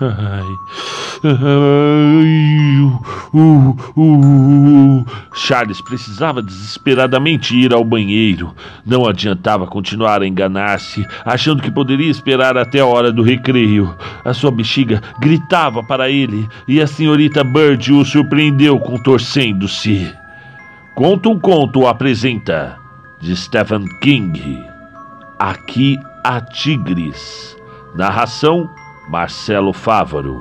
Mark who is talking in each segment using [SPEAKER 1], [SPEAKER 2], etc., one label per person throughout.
[SPEAKER 1] Ai. Ai. Uh, uh, uh. Charles precisava desesperadamente ir ao banheiro. Não adiantava continuar a enganar-se, achando que poderia esperar até a hora do recreio. A sua bexiga gritava para ele e a senhorita Bird o surpreendeu contorcendo-se. Conta um conto apresenta de Stephen King. Aqui há tigres. Narração Marcelo Fávaro.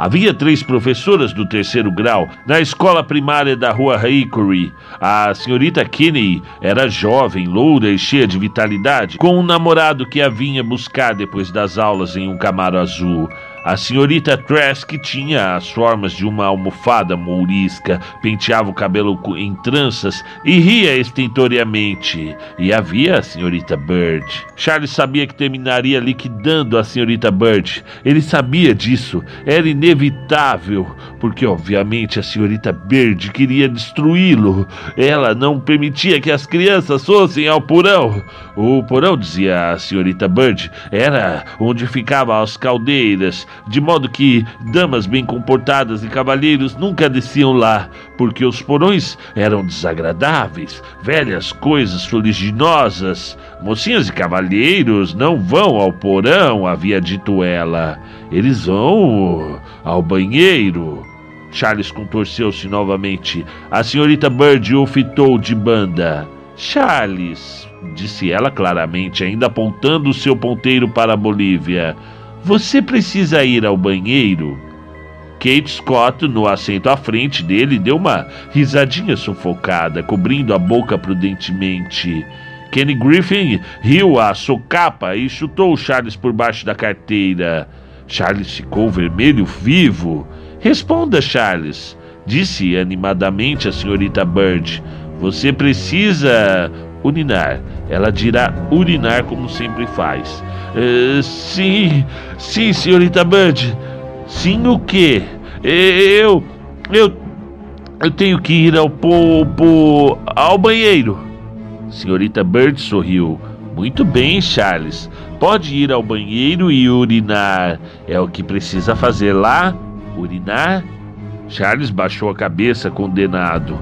[SPEAKER 1] Havia três professoras do terceiro grau na escola primária da rua Hickory. A senhorita Kinney era jovem, loura e cheia de vitalidade, com um namorado que a vinha buscar depois das aulas em um camaro azul. A senhorita Trask tinha as formas de uma almofada mourisca, penteava o cabelo em tranças e ria estentoriamente. E havia a senhorita Bird. Charles sabia que terminaria liquidando a senhorita Bird. Ele sabia disso. Era inevitável, porque obviamente a senhorita Bird queria destruí-lo. Ela não permitia que as crianças fossem ao porão. O porão, dizia a senhorita Bird, era onde ficavam as caldeiras de modo que damas bem comportadas e cavalheiros nunca desciam lá, porque os porões eram desagradáveis, velhas coisas fuliginosas. Mocinhas e cavalheiros não vão ao porão, havia dito ela. Eles vão ao banheiro. Charles contorceu-se novamente. A senhorita Bird o fitou de banda. Charles, disse ela claramente, ainda apontando o seu ponteiro para a Bolívia. Você precisa ir ao banheiro? Kate Scott, no assento à frente dele, deu uma risadinha sufocada, cobrindo a boca prudentemente. Kenny Griffin riu a socapa e chutou Charles por baixo da carteira. Charles ficou vermelho vivo. Responda, Charles, disse animadamente a senhorita Bird. Você precisa urinar. Ela dirá urinar como sempre faz. Uh, sim, sim, senhorita Bird. Sim, o quê? Eu. Eu. Eu tenho que ir ao po, po, ao banheiro. Senhorita Bird sorriu. Muito bem, Charles. Pode ir ao banheiro e urinar. É o que precisa fazer lá? Urinar? Charles baixou a cabeça, condenado.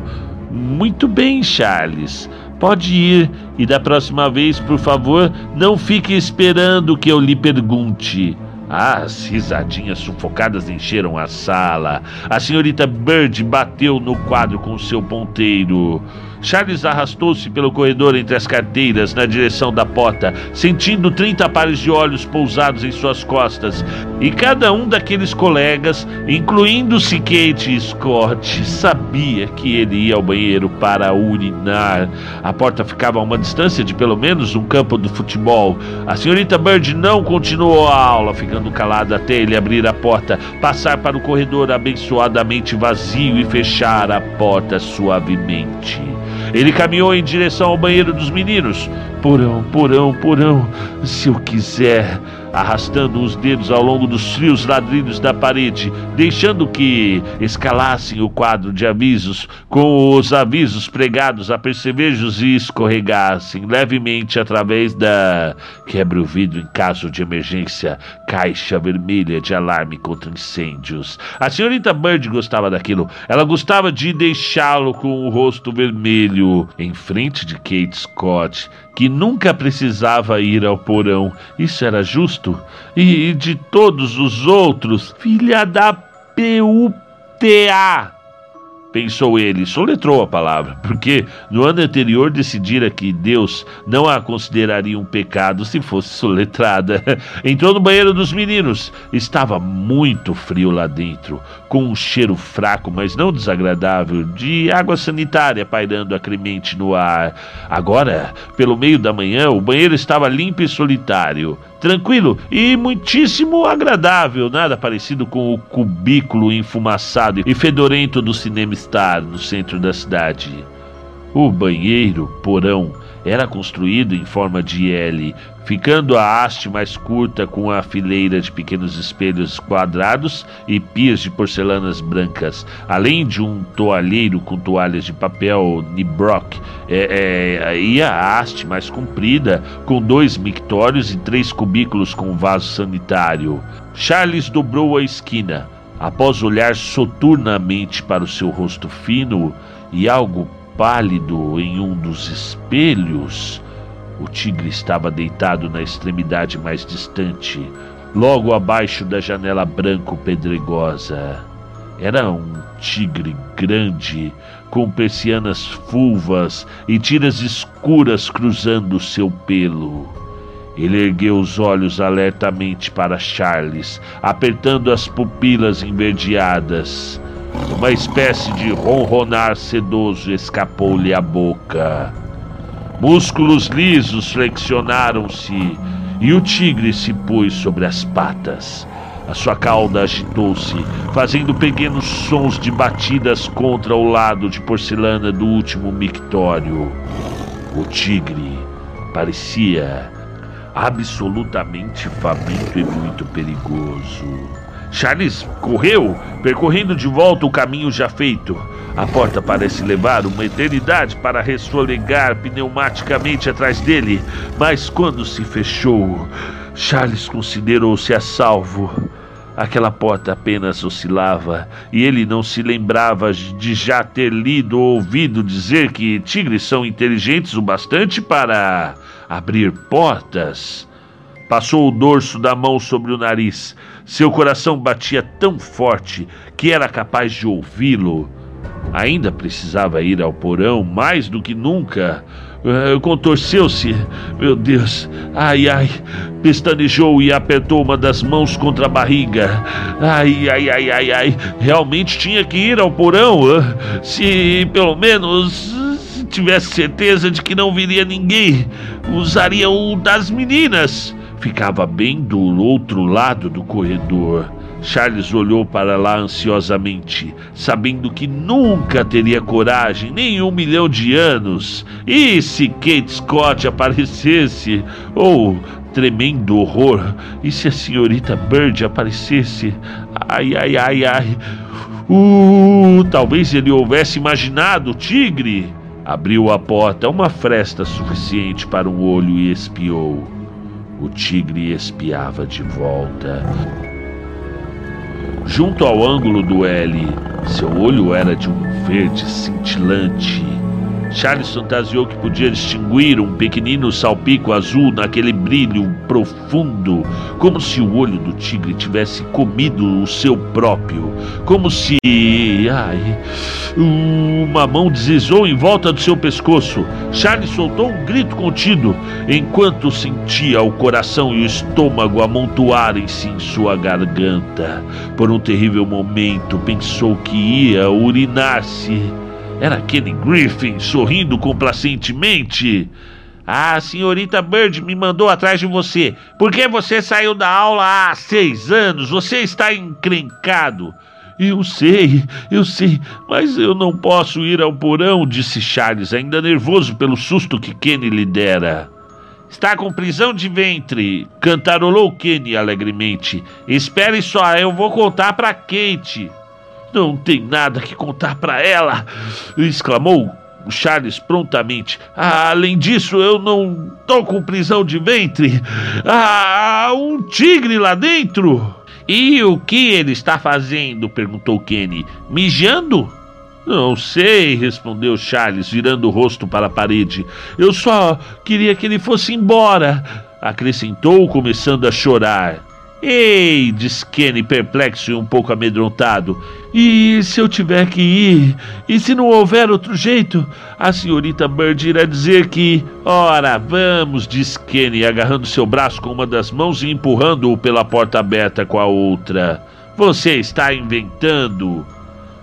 [SPEAKER 1] Muito bem, Charles. Pode ir e da próxima vez, por favor, não fique esperando que eu lhe pergunte. As risadinhas sufocadas encheram a sala. A senhorita Bird bateu no quadro com seu ponteiro. Charles arrastou-se pelo corredor entre as carteiras na direção da porta, sentindo 30 pares de olhos pousados em suas costas. E cada um daqueles colegas, incluindo-se Kate e Scott, sabia que ele ia ao banheiro para urinar. A porta ficava a uma distância de pelo menos um campo do futebol. A senhorita Bird não continuou a aula, ficando calada até ele abrir a porta, passar para o corredor abençoadamente vazio e fechar a porta suavemente. Ele caminhou em direção ao banheiro dos meninos. Porão, porão, porão, se eu quiser arrastando os dedos ao longo dos frios ladrilhos da parede, deixando que escalassem o quadro de avisos, com os avisos pregados a percevejos e escorregassem levemente através da quebra o vidro em caso de emergência, caixa vermelha de alarme contra incêndios. A senhorita Bird gostava daquilo. Ela gostava de deixá-lo com o rosto vermelho em frente de Kate Scott, que nunca precisava ir ao porão. Isso era justo? E de todos os outros, filha da PUTA! pensou ele, soletrou a palavra, porque no ano anterior decidira que Deus não a consideraria um pecado se fosse soletrada. Entrou no banheiro dos meninos. Estava muito frio lá dentro, com um cheiro fraco, mas não desagradável, de água sanitária pairando acremente no ar. Agora, pelo meio da manhã, o banheiro estava limpo e solitário tranquilo e muitíssimo agradável, nada parecido com o cubículo enfumaçado e fedorento do Cinema Star no centro da cidade. O banheiro, porão, era construído em forma de L, ficando a haste mais curta com a fileira de pequenos espelhos quadrados e pias de porcelanas brancas, além de um toalheiro com toalhas de papel Nibrock, é, é, e a haste mais comprida com dois mictórios e três cubículos com vaso sanitário. Charles dobrou a esquina. Após olhar soturnamente para o seu rosto fino e algo pálido em um dos espelhos, o tigre estava deitado na extremidade mais distante, logo abaixo da janela branco-pedregosa. Era um tigre grande, com persianas fulvas e tiras escuras cruzando seu pelo. Ele ergueu os olhos alertamente para Charles, apertando as pupilas enverdeadas. Uma espécie de ronronar sedoso escapou-lhe à boca. Músculos lisos flexionaram-se e o tigre se pôs sobre as patas. A sua cauda agitou-se, fazendo pequenos sons de batidas contra o lado de porcelana do último mictório. O tigre parecia absolutamente faminto e muito perigoso. Charles correu, percorrendo de volta o caminho já feito. A porta parece levar uma eternidade para resfolegar pneumaticamente atrás dele, mas quando se fechou, Charles considerou-se a salvo. Aquela porta apenas oscilava e ele não se lembrava de já ter lido ou ouvido dizer que tigres são inteligentes o bastante para abrir portas. Passou o dorso da mão sobre o nariz. Seu coração batia tão forte que era capaz de ouvi-lo. Ainda precisava ir ao porão mais do que nunca. Uh, Contorceu-se. Meu Deus. Ai, ai. Pestanejou e apertou uma das mãos contra a barriga. Ai, ai, ai, ai, ai. Realmente tinha que ir ao porão. Uh, se pelo menos tivesse certeza de que não viria ninguém, usaria o das meninas. Ficava bem do outro lado do corredor. Charles olhou para lá ansiosamente, sabendo que nunca teria coragem, nem um milhão de anos. E se Kate Scott aparecesse? Ou, oh, tremendo horror, e se a senhorita Bird aparecesse? Ai, ai, ai, ai. Uh, talvez ele houvesse imaginado o tigre. Abriu a porta uma fresta suficiente para um olho e espiou. O tigre espiava de volta. Junto ao ângulo do L, seu olho era de um verde cintilante. Charles fantasiou que podia distinguir um pequenino salpico azul naquele brilho profundo, como se o olho do tigre tivesse comido o seu próprio, como se. Ai. Uma mão deslizou em volta do seu pescoço. Charles soltou um grito contido, enquanto sentia o coração e o estômago amontoarem-se em sua garganta. Por um terrível momento, pensou que ia urinar-se. Era Kenny Griffin sorrindo complacentemente. A senhorita Bird me mandou atrás de você. Por que você saiu da aula há seis anos? Você está encrencado. Eu sei, eu sei, mas eu não posso ir ao porão, disse Charles, ainda nervoso pelo susto que Kenny lhe dera. Está com prisão de ventre, cantarolou Kenny alegremente. Espere só, eu vou contar para Kate. Não tem nada que contar para ela! exclamou Charles prontamente. Ah, além disso, eu não tô com prisão de ventre. Ah, um tigre lá dentro! E o que ele está fazendo? perguntou Kenny. Mijando? Não sei, respondeu Charles, virando o rosto para a parede. Eu só queria que ele fosse embora, acrescentou, começando a chorar. Ei, disse Kenny, perplexo e um pouco amedrontado. E se eu tiver que ir? E se não houver outro jeito? A senhorita Bird irá dizer que. Ora, vamos, disse Kenny, agarrando seu braço com uma das mãos e empurrando-o pela porta aberta com a outra. Você está inventando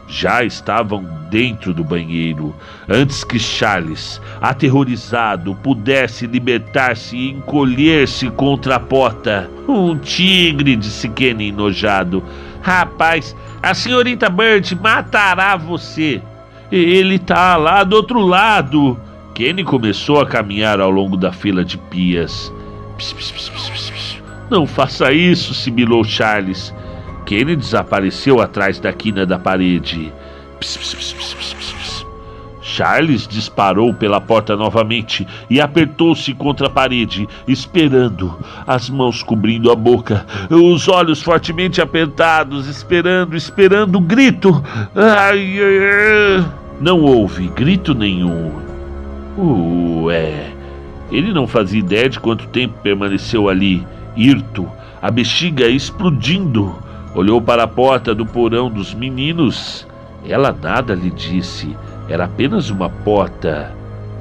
[SPEAKER 1] já estavam dentro do banheiro antes que Charles, aterrorizado, pudesse libertar-se e encolher-se contra a porta. Um tigre, disse Kenny enojado. Rapaz, a senhorita Bird matará você. Ele tá lá do outro lado. Kenny começou a caminhar ao longo da fila de pias. Pss, pss, pss, Não faça isso, sibilou Charles. Kenny desapareceu atrás da quina da parede. Charles disparou pela porta novamente e apertou-se contra a parede, esperando, as mãos cobrindo a boca, os olhos fortemente apertados, esperando, esperando o grito. Ai, ai, ai. Não houve grito nenhum. Ué. Ele não fazia ideia de quanto tempo permaneceu ali, hirto, a bexiga explodindo. Olhou para a porta do porão dos meninos. Ela nada lhe disse era apenas uma porta.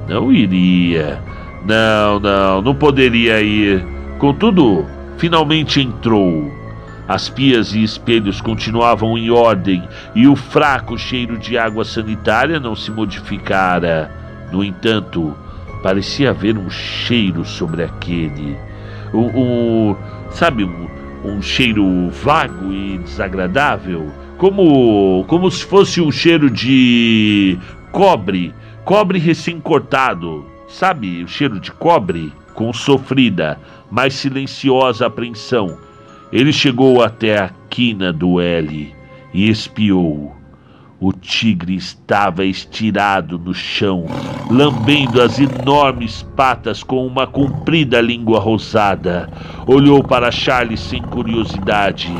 [SPEAKER 1] Não iria. Não, não, não poderia ir. Contudo, finalmente entrou. As pias e espelhos continuavam em ordem e o fraco cheiro de água sanitária não se modificara. No entanto, parecia haver um cheiro sobre aquele. Um, um sabe, um, um cheiro vago e desagradável como, como se fosse um cheiro de cobre, cobre recém-cortado. Sabe o cheiro de cobre? Com sofrida, mas silenciosa apreensão. Ele chegou até a quina do L e espiou. O tigre estava estirado no chão, lambendo as enormes patas com uma comprida língua rosada. Olhou para Charles sem curiosidade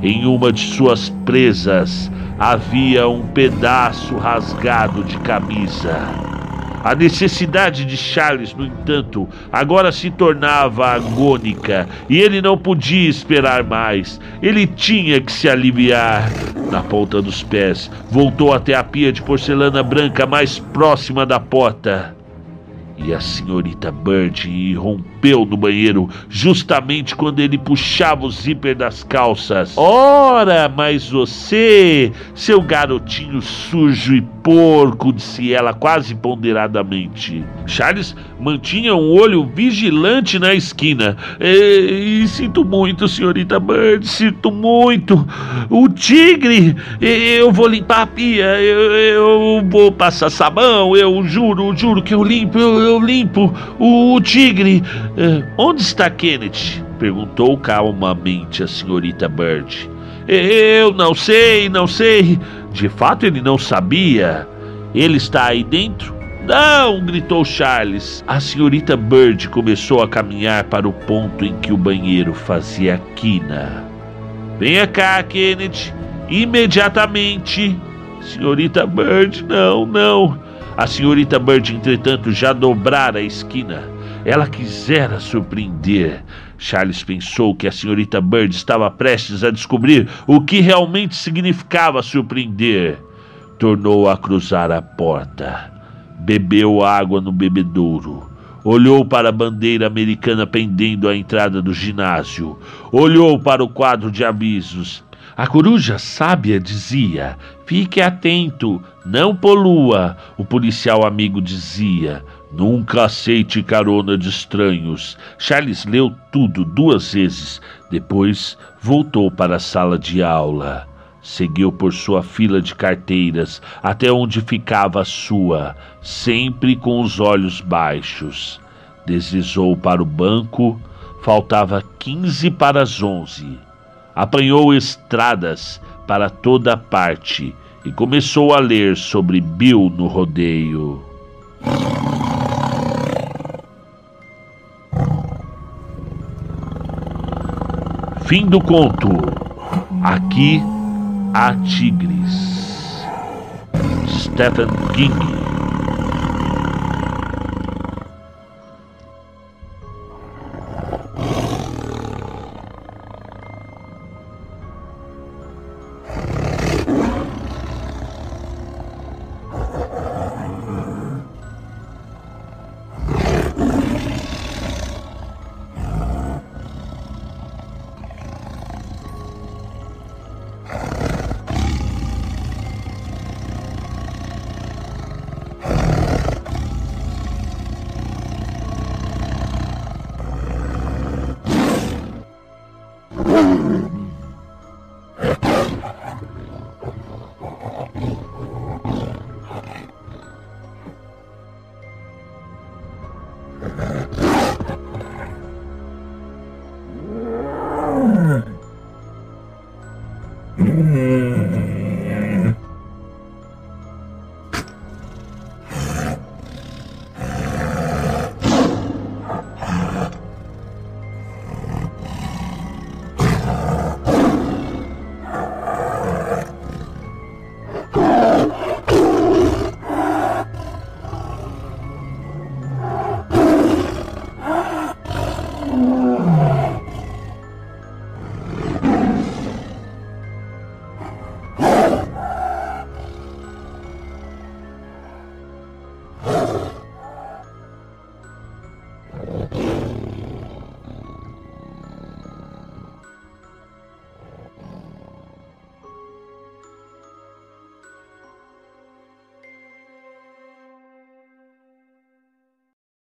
[SPEAKER 1] em uma de suas presas havia um pedaço rasgado de camisa. A necessidade de Charles, no entanto, agora se tornava agônica e ele não podia esperar mais. Ele tinha que se aliviar. Na ponta dos pés, voltou até a pia de porcelana branca mais próxima da porta. E a senhorita Bird irrompeu no banheiro justamente quando ele puxava o zíper das calças. Ora, mas você, seu garotinho sujo e porco, disse ela quase ponderadamente. Charles mantinha um olho vigilante na esquina. E, e sinto muito, senhorita Bird, sinto muito. O tigre, eu vou limpar a pia, eu, eu vou passar sabão, eu juro, juro que eu limpo, eu, eu limpo. O, o tigre. É, onde está Kenneth? perguntou calmamente a senhorita Bird. Eu não sei, não sei. De fato, ele não sabia. Ele está aí dentro? Não! gritou Charles. A senhorita Bird começou a caminhar para o ponto em que o banheiro fazia quina. Venha cá, Kennedy, imediatamente. Senhorita Bird, não, não. A senhorita Bird, entretanto, já dobrara a esquina. Ela quisera surpreender. Charles pensou que a senhorita Bird estava prestes a descobrir o que realmente significava surpreender. Tornou a cruzar a porta. Bebeu água no bebedouro. Olhou para a bandeira americana pendendo à entrada do ginásio. Olhou para o quadro de avisos. A coruja sábia dizia: Fique atento, não polua. O policial amigo dizia: Nunca aceite carona de estranhos. Charles leu tudo duas vezes. Depois voltou para a sala de aula. Seguiu por sua fila de carteiras até onde ficava a sua, sempre com os olhos baixos. Deslizou para o banco. Faltava quinze para as onze. Apanhou estradas para toda parte e começou a ler sobre Bill no rodeio. Fim do conto. Aqui há tigres. Stephen King.